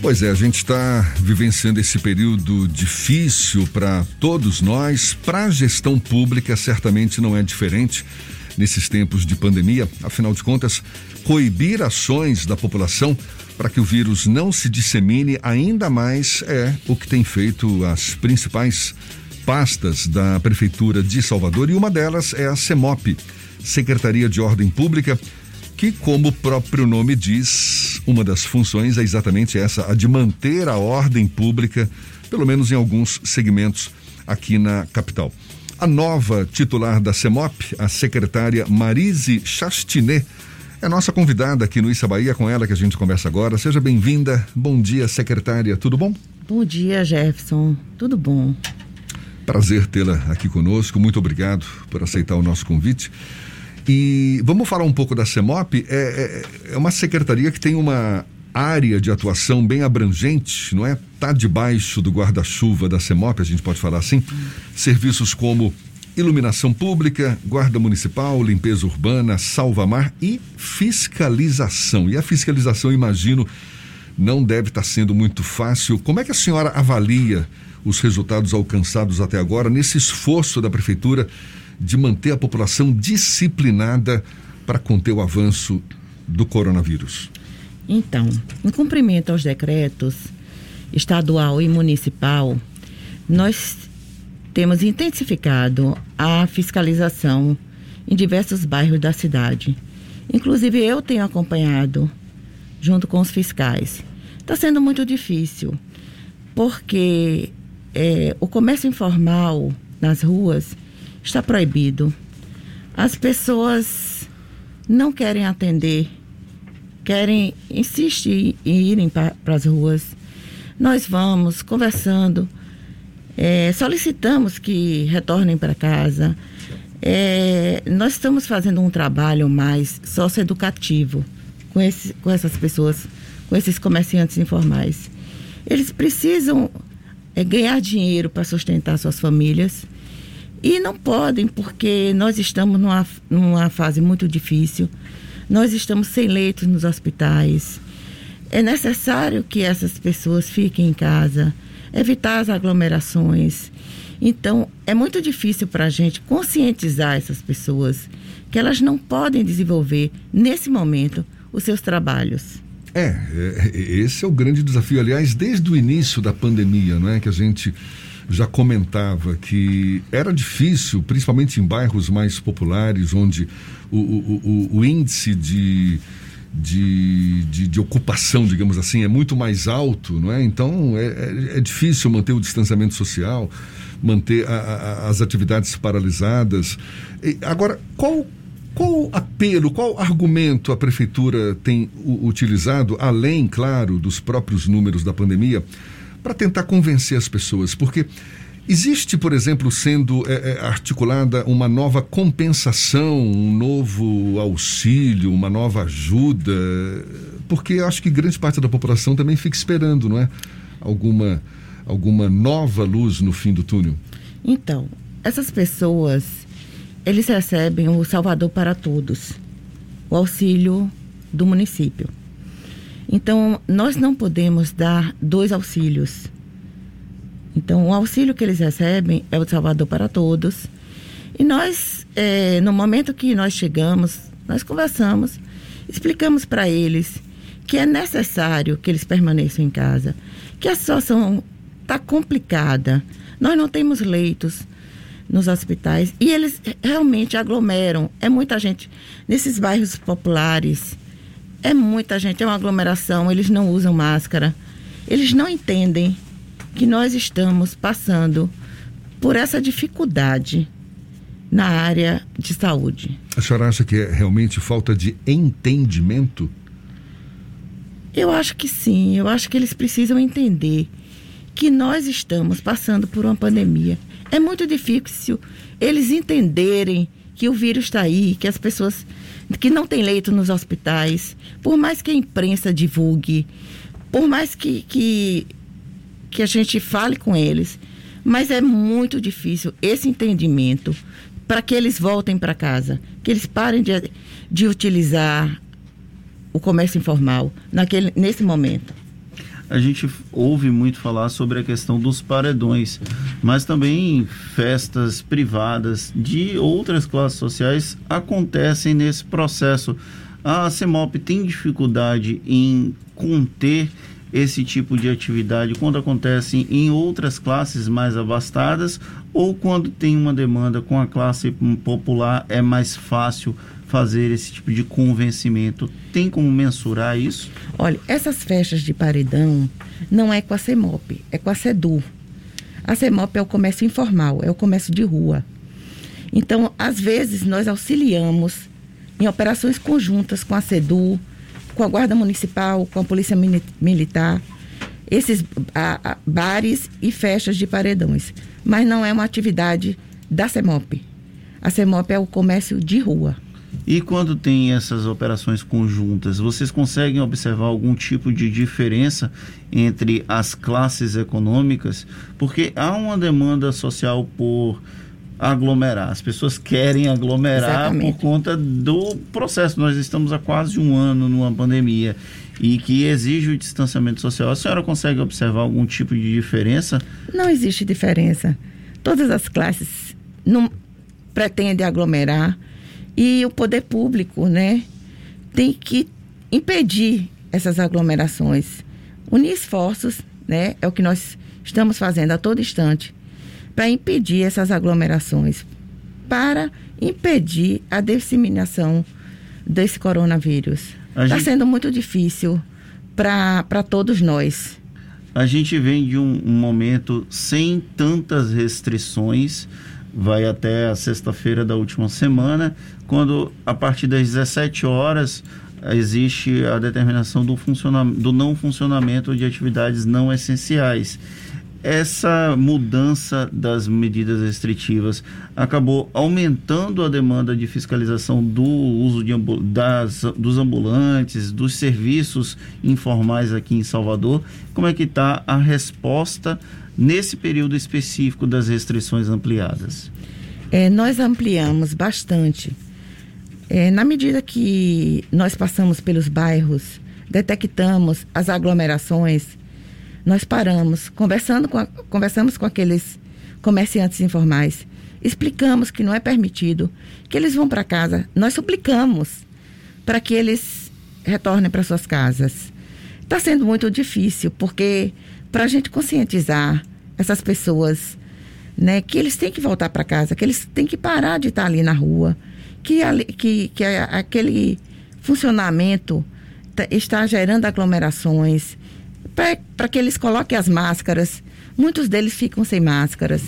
Pois é, a gente está vivenciando esse período difícil para todos nós. Para a gestão pública, certamente não é diferente nesses tempos de pandemia. Afinal de contas, coibir ações da população para que o vírus não se dissemine ainda mais é o que tem feito as principais pastas da Prefeitura de Salvador e uma delas é a CEMOP, Secretaria de Ordem Pública que, como o próprio nome diz, uma das funções é exatamente essa, a de manter a ordem pública, pelo menos em alguns segmentos aqui na capital. A nova titular da CEMOP, a secretária Marise Chastinet, é nossa convidada aqui no Issa Bahia, com ela que a gente conversa agora. Seja bem-vinda. Bom dia, secretária. Tudo bom? Bom dia, Jefferson. Tudo bom. Prazer tê-la aqui conosco. Muito obrigado por aceitar o nosso convite. E vamos falar um pouco da CEMOP. É, é, é uma secretaria que tem uma área de atuação bem abrangente, não é? Está debaixo do guarda-chuva da CEMOP, a gente pode falar assim. Serviços como iluminação pública, guarda municipal, limpeza urbana, salva-mar e fiscalização. E a fiscalização, imagino, não deve estar sendo muito fácil. Como é que a senhora avalia os resultados alcançados até agora nesse esforço da prefeitura de manter a população disciplinada para conter o avanço do coronavírus? Então, em cumprimento aos decretos estadual e municipal, nós temos intensificado a fiscalização em diversos bairros da cidade. Inclusive, eu tenho acompanhado junto com os fiscais. Está sendo muito difícil, porque é, o comércio informal nas ruas está proibido. As pessoas não querem atender, querem, insistir em irem para as ruas. Nós vamos conversando, é, solicitamos que retornem para casa. É, nós estamos fazendo um trabalho mais socioeducativo com, esse, com essas pessoas, com esses comerciantes informais. Eles precisam é, ganhar dinheiro para sustentar suas famílias e não podem, porque nós estamos numa, numa fase muito difícil, nós estamos sem leitos nos hospitais. É necessário que essas pessoas fiquem em casa, evitar as aglomerações. Então, é muito difícil para a gente conscientizar essas pessoas que elas não podem desenvolver, nesse momento, os seus trabalhos. É, é esse é o grande desafio. Aliás, desde o início da pandemia, não é? Que a gente já comentava que era difícil, principalmente em bairros mais populares, onde o, o, o, o índice de, de, de, de, ocupação, digamos assim, é muito mais alto, não é? Então é, é, é difícil manter o distanciamento social, manter a, a, as atividades paralisadas. E, agora, qual qual apelo, qual argumento a prefeitura tem utilizado, além, claro, dos próprios números da pandemia, para tentar convencer as pessoas, porque existe, por exemplo, sendo é, é, articulada uma nova compensação, um novo auxílio, uma nova ajuda, porque acho que grande parte da população também fica esperando, não é? Alguma, alguma nova luz no fim do túnel. Então, essas pessoas, eles recebem o Salvador para Todos, o auxílio do município. Então, nós não podemos dar dois auxílios. Então, o auxílio que eles recebem é o Salvador para Todos. E nós, é, no momento que nós chegamos, nós conversamos, explicamos para eles que é necessário que eles permaneçam em casa, que a situação está complicada. Nós não temos leitos nos hospitais e eles realmente aglomeram. É muita gente nesses bairros populares é muita gente, é uma aglomeração, eles não usam máscara. Eles não entendem que nós estamos passando por essa dificuldade na área de saúde. A senhora acha que é realmente falta de entendimento? Eu acho que sim. Eu acho que eles precisam entender que nós estamos passando por uma pandemia. É muito difícil eles entenderem que o vírus está aí, que as pessoas que não tem leito nos hospitais, por mais que a imprensa divulgue, por mais que, que, que a gente fale com eles, mas é muito difícil esse entendimento para que eles voltem para casa, que eles parem de, de utilizar o comércio informal naquele, nesse momento. a gente ouve muito falar sobre a questão dos paredões, mas também festas privadas de outras classes sociais acontecem nesse processo. A CEMOP tem dificuldade em conter esse tipo de atividade quando acontece em outras classes mais abastadas ou quando tem uma demanda com a classe popular é mais fácil fazer esse tipo de convencimento? Tem como mensurar isso? Olha, essas festas de paredão não é com a CEMOP, é com a CEDU. A CEMOP é o comércio informal, é o comércio de rua. Então, às vezes, nós auxiliamos em operações conjuntas com a CEDU, com a Guarda Municipal, com a Polícia Militar, esses a, a, bares e festas de paredões. Mas não é uma atividade da CEMOP. A CEMOP é o comércio de rua. E quando tem essas operações conjuntas, vocês conseguem observar algum tipo de diferença entre as classes econômicas? Porque há uma demanda social por aglomerar. As pessoas querem aglomerar Exatamente. por conta do processo. Nós estamos há quase um ano numa pandemia e que exige o distanciamento social. A senhora consegue observar algum tipo de diferença? Não existe diferença. Todas as classes não pretendem aglomerar e o poder público, né, tem que impedir essas aglomerações, unir esforços, né, é o que nós estamos fazendo a todo instante para impedir essas aglomerações, para impedir a disseminação desse coronavírus. Está gente... sendo muito difícil para todos nós. A gente vem de um, um momento sem tantas restrições, vai até a sexta-feira da última semana, quando a partir das 17 horas existe a determinação do, do não funcionamento de atividades não essenciais essa mudança das medidas restritivas acabou aumentando a demanda de fiscalização do uso de, das, dos ambulantes, dos serviços informais aqui em Salvador. Como é que está a resposta nesse período específico das restrições ampliadas? É, nós ampliamos bastante. É, na medida que nós passamos pelos bairros, detectamos as aglomerações, nós paramos, conversando com a, conversamos com aqueles comerciantes informais, explicamos que não é permitido, que eles vão para casa. Nós suplicamos para que eles retornem para suas casas. Está sendo muito difícil, porque para a gente conscientizar essas pessoas, né, que eles têm que voltar para casa, que eles têm que parar de estar ali na rua, que, que, que aquele funcionamento tá, está gerando aglomerações, para que eles coloquem as máscaras. Muitos deles ficam sem máscaras,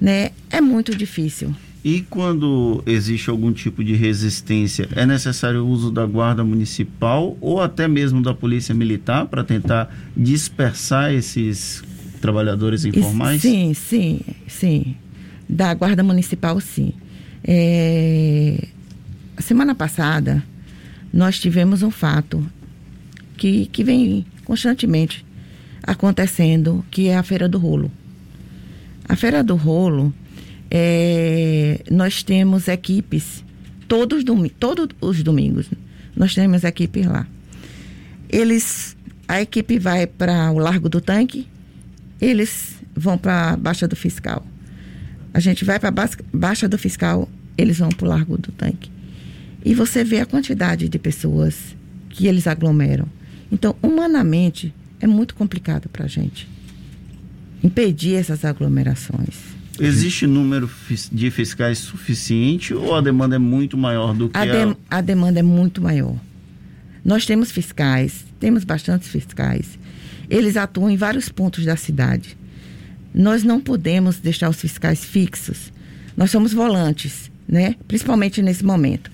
né? É muito difícil. E quando existe algum tipo de resistência, é necessário o uso da guarda municipal ou até mesmo da polícia militar para tentar dispersar esses trabalhadores informais? Sim, sim, sim. Da guarda municipal, sim. É... A semana passada, nós tivemos um fato que, que vem constantemente acontecendo, que é a Feira do Rolo. A Feira do Rolo, é, nós temos equipes todos, todos os domingos. Nós temos equipes lá. Eles, a equipe vai para o Largo do Tanque, eles vão para a Baixa do Fiscal. A gente vai para a Baixa do Fiscal, eles vão para o Largo do Tanque. E você vê a quantidade de pessoas que eles aglomeram. Então, humanamente, é muito complicado para a gente impedir essas aglomerações. Existe número de fiscais suficiente ou a demanda é muito maior do que a, de, a... a demanda é muito maior. Nós temos fiscais, temos bastantes fiscais. Eles atuam em vários pontos da cidade. Nós não podemos deixar os fiscais fixos. Nós somos volantes, né? Principalmente nesse momento.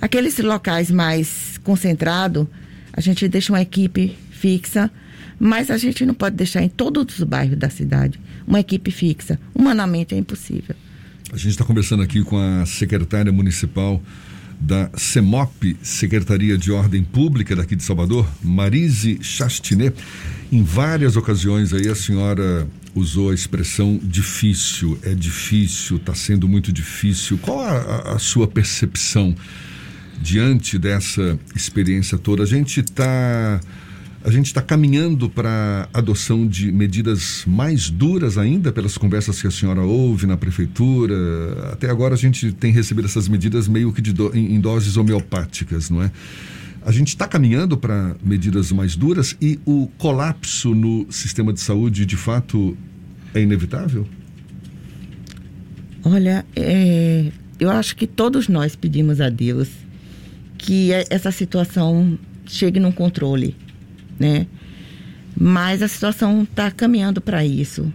Aqueles locais mais concentrados, a gente deixa uma equipe fixa, mas a gente não pode deixar em todos os bairros da cidade uma equipe fixa. Humanamente é impossível. A gente está conversando aqui com a secretária municipal da CEMOP, Secretaria de Ordem Pública daqui de Salvador, Marise Chastinet. Em várias ocasiões aí a senhora usou a expressão difícil, é difícil, está sendo muito difícil. Qual a, a sua percepção diante dessa experiência toda? A gente está A gente está caminhando para a adoção de medidas mais duras ainda pelas conversas que a senhora ouve na prefeitura. Até agora a gente tem recebido essas medidas meio que do, em, em doses homeopáticas, não é? A gente está caminhando para medidas mais duras e o colapso no sistema de saúde, de fato, é inevitável? Olha, é, eu acho que todos nós pedimos a Deus que essa situação chegue num controle, né? Mas a situação está caminhando para isso.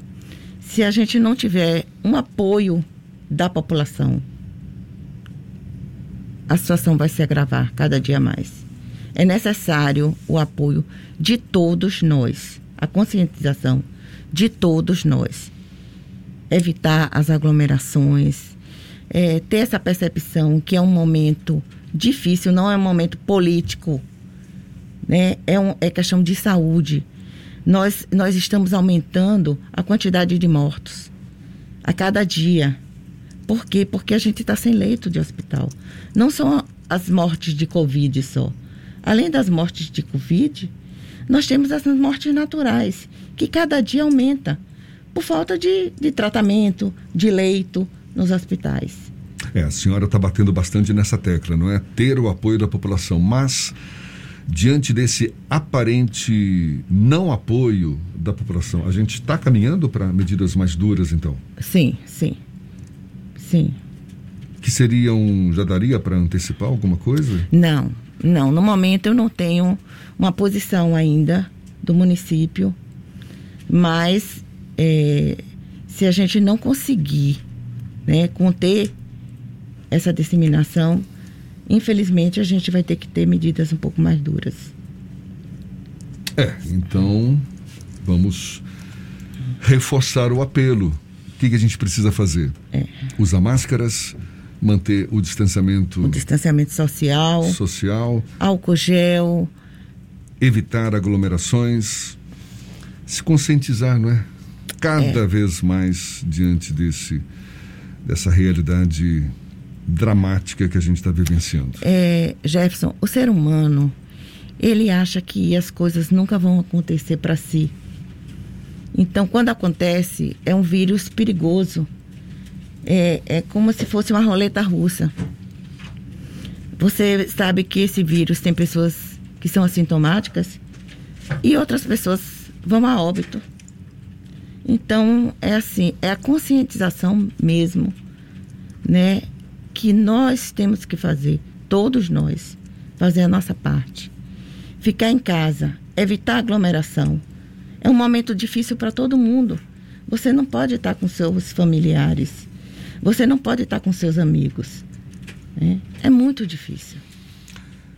Se a gente não tiver um apoio da população, a situação vai se agravar cada dia mais. É necessário o apoio de todos nós, a conscientização de todos nós. Evitar as aglomerações, é, ter essa percepção que é um momento difícil, não é um momento político, né? é, um, é questão de saúde. Nós, nós estamos aumentando a quantidade de mortos a cada dia. Por quê? Porque a gente está sem leito de hospital. Não são as mortes de Covid só. Além das mortes de Covid, nós temos essas mortes naturais, que cada dia aumenta por falta de, de tratamento, de leito nos hospitais. É, a senhora está batendo bastante nessa tecla, não é? Ter o apoio da população, mas diante desse aparente não apoio da população, a gente está caminhando para medidas mais duras, então? Sim, sim, sim. Que seriam, já daria para antecipar alguma coisa? Não, não. No momento eu não tenho uma posição ainda do município, mas é, se a gente não conseguir né, conter essa disseminação, infelizmente a gente vai ter que ter medidas um pouco mais duras. É, então vamos reforçar o apelo. O que, que a gente precisa fazer? É. Usar máscaras, manter o distanciamento. O distanciamento social. Social. Álcool gel. Evitar aglomerações. Se conscientizar, não é? Cada é. vez mais diante desse, dessa realidade dramática que a gente está vivenciando. É, Jefferson, o ser humano, ele acha que as coisas nunca vão acontecer para si. Então, quando acontece, é um vírus perigoso. É, é como se fosse uma roleta russa. Você sabe que esse vírus tem pessoas que são assintomáticas e outras pessoas vão a óbito. Então, é assim, é a conscientização mesmo, né? Que nós temos que fazer, todos nós, fazer a nossa parte. Ficar em casa, evitar aglomeração. É um momento difícil para todo mundo. Você não pode estar com seus familiares. Você não pode estar com seus amigos. É, é muito difícil.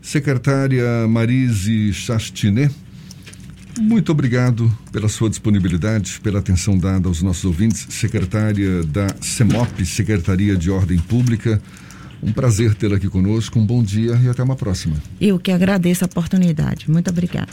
Secretária Marise Chastinet, muito obrigado pela sua disponibilidade, pela atenção dada aos nossos ouvintes. Secretária da CEMOP, Secretaria de Ordem Pública. Um prazer tê-la aqui conosco. Um bom dia e até uma próxima. Eu que agradeço a oportunidade. Muito obrigada.